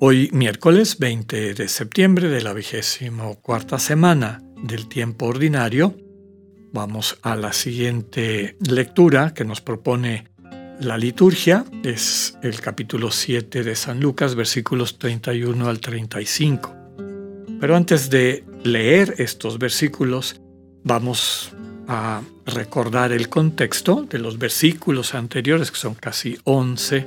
Hoy miércoles 20 de septiembre de la vigésimo cuarta semana del tiempo ordinario, vamos a la siguiente lectura que nos propone la liturgia. Es el capítulo 7 de San Lucas, versículos 31 al 35. Pero antes de leer estos versículos, vamos a recordar el contexto de los versículos anteriores, que son casi 11,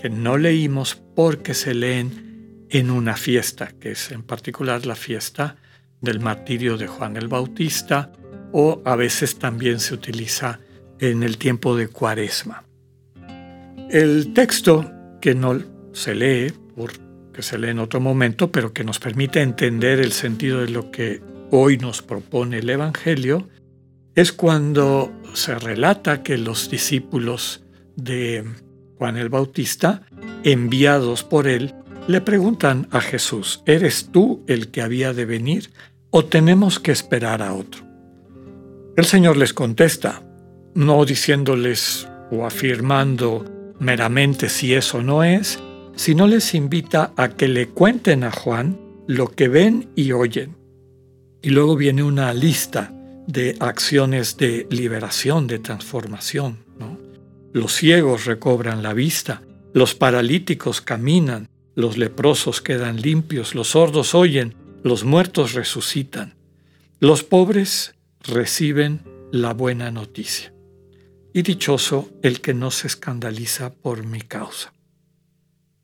que no leímos porque se leen en una fiesta, que es en particular la fiesta del martirio de Juan el Bautista, o a veces también se utiliza en el tiempo de Cuaresma. El texto que no se lee, porque se lee en otro momento, pero que nos permite entender el sentido de lo que hoy nos propone el Evangelio, es cuando se relata que los discípulos de Juan el Bautista, enviados por él, le preguntan a Jesús, ¿eres tú el que había de venir o tenemos que esperar a otro? El Señor les contesta, no diciéndoles o afirmando meramente si eso no es, sino les invita a que le cuenten a Juan lo que ven y oyen. Y luego viene una lista de acciones de liberación, de transformación. Los ciegos recobran la vista, los paralíticos caminan, los leprosos quedan limpios, los sordos oyen, los muertos resucitan, los pobres reciben la buena noticia. Y dichoso el que no se escandaliza por mi causa.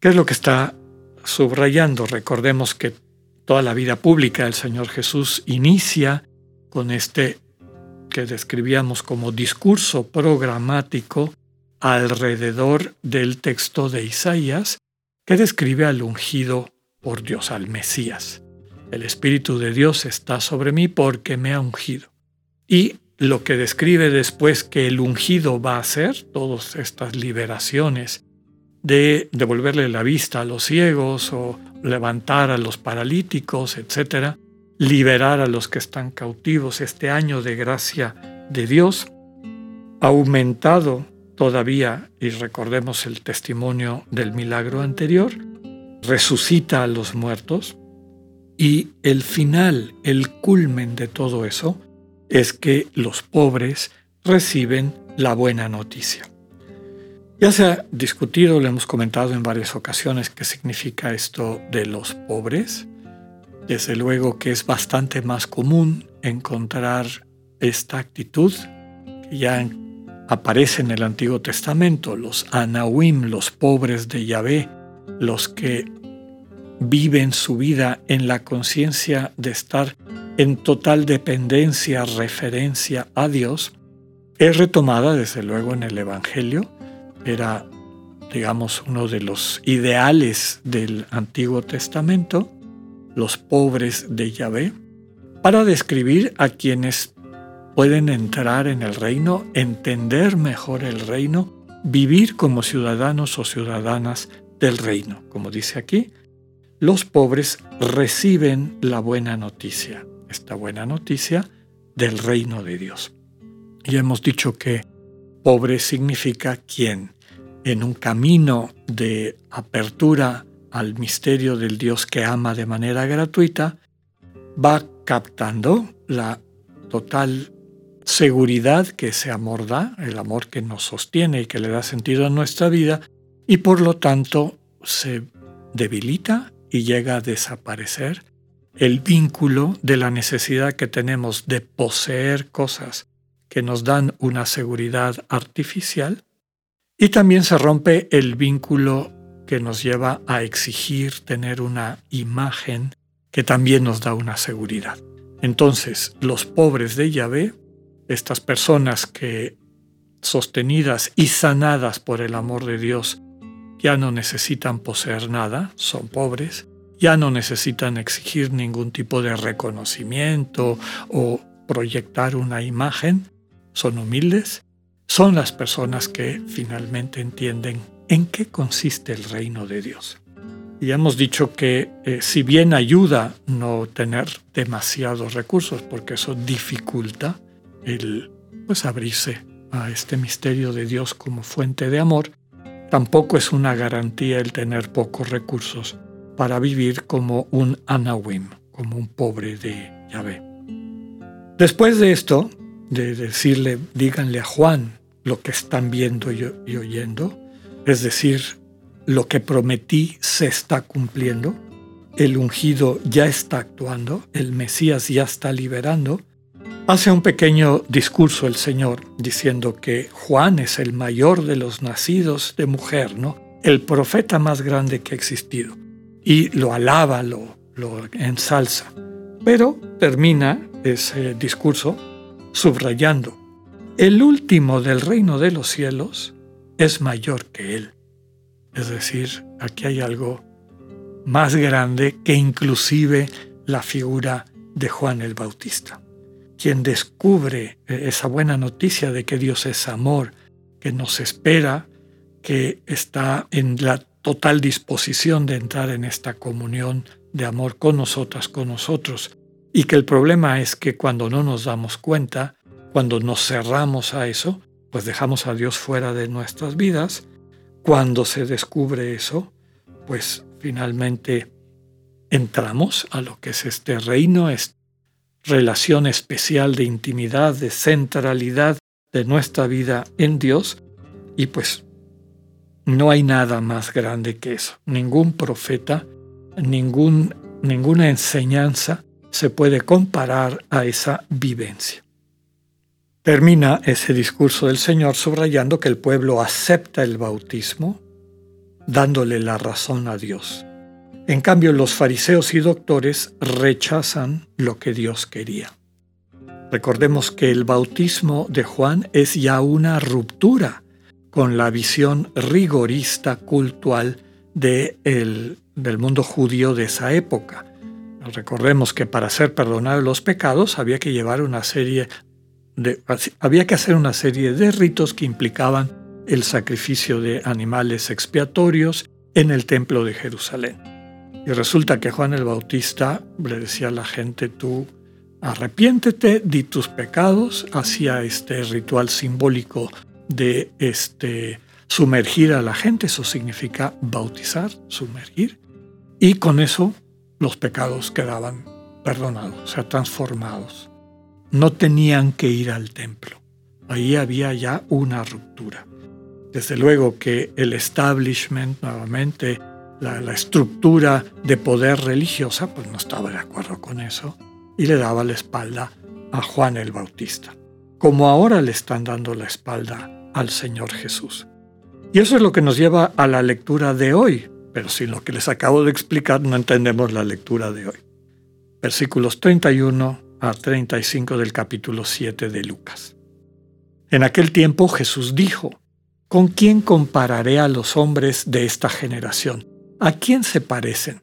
¿Qué es lo que está subrayando? Recordemos que toda la vida pública del Señor Jesús inicia con este que describíamos como discurso programático alrededor del texto de Isaías que describe al ungido por Dios, al Mesías. El Espíritu de Dios está sobre mí porque me ha ungido. Y lo que describe después que el ungido va a hacer, todas estas liberaciones de devolverle la vista a los ciegos o levantar a los paralíticos, etc., liberar a los que están cautivos, este año de gracia de Dios, aumentado todavía, y recordemos el testimonio del milagro anterior, resucita a los muertos, y el final, el culmen de todo eso, es que los pobres reciben la buena noticia. Ya se ha discutido, lo hemos comentado en varias ocasiones, qué significa esto de los pobres. Desde luego que es bastante más común encontrar esta actitud que ya aparece en el Antiguo Testamento, los Anawim, los pobres de Yahvé, los que viven su vida en la conciencia de estar en total dependencia, referencia a Dios, es retomada desde luego en el Evangelio. Era, digamos, uno de los ideales del Antiguo Testamento los pobres de Yahvé, para describir a quienes pueden entrar en el reino, entender mejor el reino, vivir como ciudadanos o ciudadanas del reino. Como dice aquí, los pobres reciben la buena noticia, esta buena noticia del reino de Dios. Y hemos dicho que pobre significa quien en un camino de apertura al misterio del Dios que ama de manera gratuita, va captando la total seguridad que ese amor da, el amor que nos sostiene y que le da sentido a nuestra vida, y por lo tanto se debilita y llega a desaparecer el vínculo de la necesidad que tenemos de poseer cosas que nos dan una seguridad artificial, y también se rompe el vínculo que nos lleva a exigir tener una imagen que también nos da una seguridad. Entonces, los pobres de Yahvé, estas personas que sostenidas y sanadas por el amor de Dios ya no necesitan poseer nada, son pobres, ya no necesitan exigir ningún tipo de reconocimiento o proyectar una imagen, son humildes, son las personas que finalmente entienden en qué consiste el reino de Dios. Y hemos dicho que eh, si bien ayuda no tener demasiados recursos, porque eso dificulta el pues abrirse a este misterio de Dios como fuente de amor, tampoco es una garantía el tener pocos recursos para vivir como un Anawim, como un pobre de Yahvé. Después de esto, de decirle, díganle a Juan lo que están viendo y, y oyendo, es decir, lo que prometí se está cumpliendo, el ungido ya está actuando, el Mesías ya está liberando, hace un pequeño discurso el Señor diciendo que Juan es el mayor de los nacidos de mujer, ¿no? El profeta más grande que ha existido. Y lo alaba, lo, lo ensalza. Pero termina ese discurso subrayando, el último del reino de los cielos es mayor que él. Es decir, aquí hay algo más grande que inclusive la figura de Juan el Bautista, quien descubre eh, esa buena noticia de que Dios es amor, que nos espera, que está en la total disposición de entrar en esta comunión de amor con nosotras, con nosotros, y que el problema es que cuando no nos damos cuenta, cuando nos cerramos a eso, pues dejamos a Dios fuera de nuestras vidas. Cuando se descubre eso, pues finalmente entramos a lo que es este reino, es relación especial de intimidad, de centralidad de nuestra vida en Dios, y pues no hay nada más grande que eso. Ningún profeta, ningún, ninguna enseñanza se puede comparar a esa vivencia. Termina ese discurso del Señor subrayando que el pueblo acepta el bautismo, dándole la razón a Dios. En cambio, los fariseos y doctores rechazan lo que Dios quería. Recordemos que el bautismo de Juan es ya una ruptura con la visión rigorista cultural de del mundo judío de esa época. Recordemos que para ser perdonados los pecados había que llevar una serie había que hacer una serie de ritos que implicaban el sacrificio de animales expiatorios en el templo de Jerusalén. Y resulta que Juan el Bautista le decía a la gente, tú arrepiéntete, di tus pecados, hacía este ritual simbólico de este, sumergir a la gente, eso significa bautizar, sumergir, y con eso los pecados quedaban perdonados, o sea, transformados no tenían que ir al templo. Ahí había ya una ruptura. Desde luego que el establishment, nuevamente, la, estructura de poder religiosa, pues no estaba de acuerdo con eso y le daba la espalda a Juan el Bautista, como ahora le están dando la espalda al Señor Jesús. Y eso es lo que nos lleva a la lectura de hoy, pero sin lo que les acabo de explicar no entendemos la lectura de hoy. Versículos 31 a 35 del capítulo 7 de Lucas. En aquel tiempo Jesús dijo, ¿Con quién compararé a los hombres de esta generación? ¿A quién se parecen?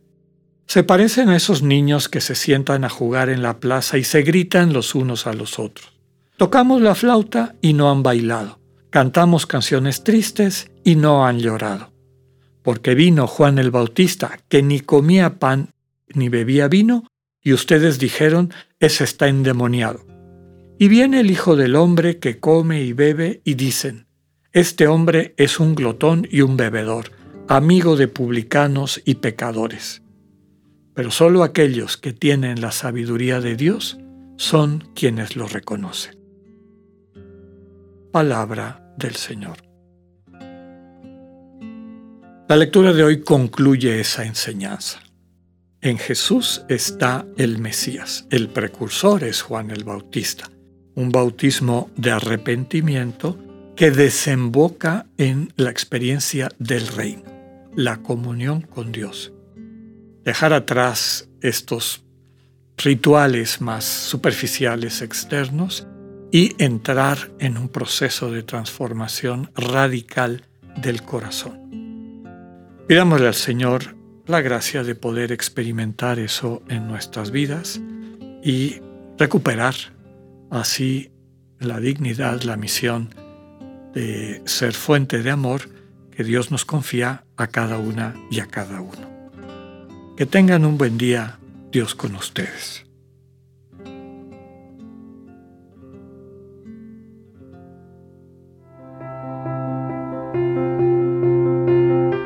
Se parecen a esos niños que se sientan a jugar en la plaza y se gritan los unos a los otros. Tocamos la flauta y no han bailado. Cantamos canciones tristes y no han llorado. Porque vino Juan el Bautista, que ni comía pan ni bebía vino, y ustedes dijeron, ese está endemoniado. Y viene el Hijo del Hombre que come y bebe y dicen, este hombre es un glotón y un bebedor, amigo de publicanos y pecadores. Pero solo aquellos que tienen la sabiduría de Dios son quienes lo reconocen. Palabra del Señor. La lectura de hoy concluye esa enseñanza. En Jesús está el Mesías, el precursor es Juan el Bautista, un bautismo de arrepentimiento que desemboca en la experiencia del reino, la comunión con Dios. Dejar atrás estos rituales más superficiales externos y entrar en un proceso de transformación radical del corazón. Pidámosle al Señor la gracia de poder experimentar eso en nuestras vidas y recuperar así la dignidad, la misión de ser fuente de amor que Dios nos confía a cada una y a cada uno. Que tengan un buen día, Dios con ustedes.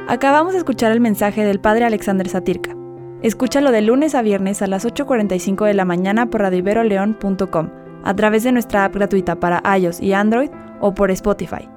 Acabamos de escuchar el mensaje del Padre Alexander Satirka. Escúchalo de lunes a viernes a las 8.45 de la mañana por radioiberoleón.com, a través de nuestra app gratuita para iOS y Android o por Spotify.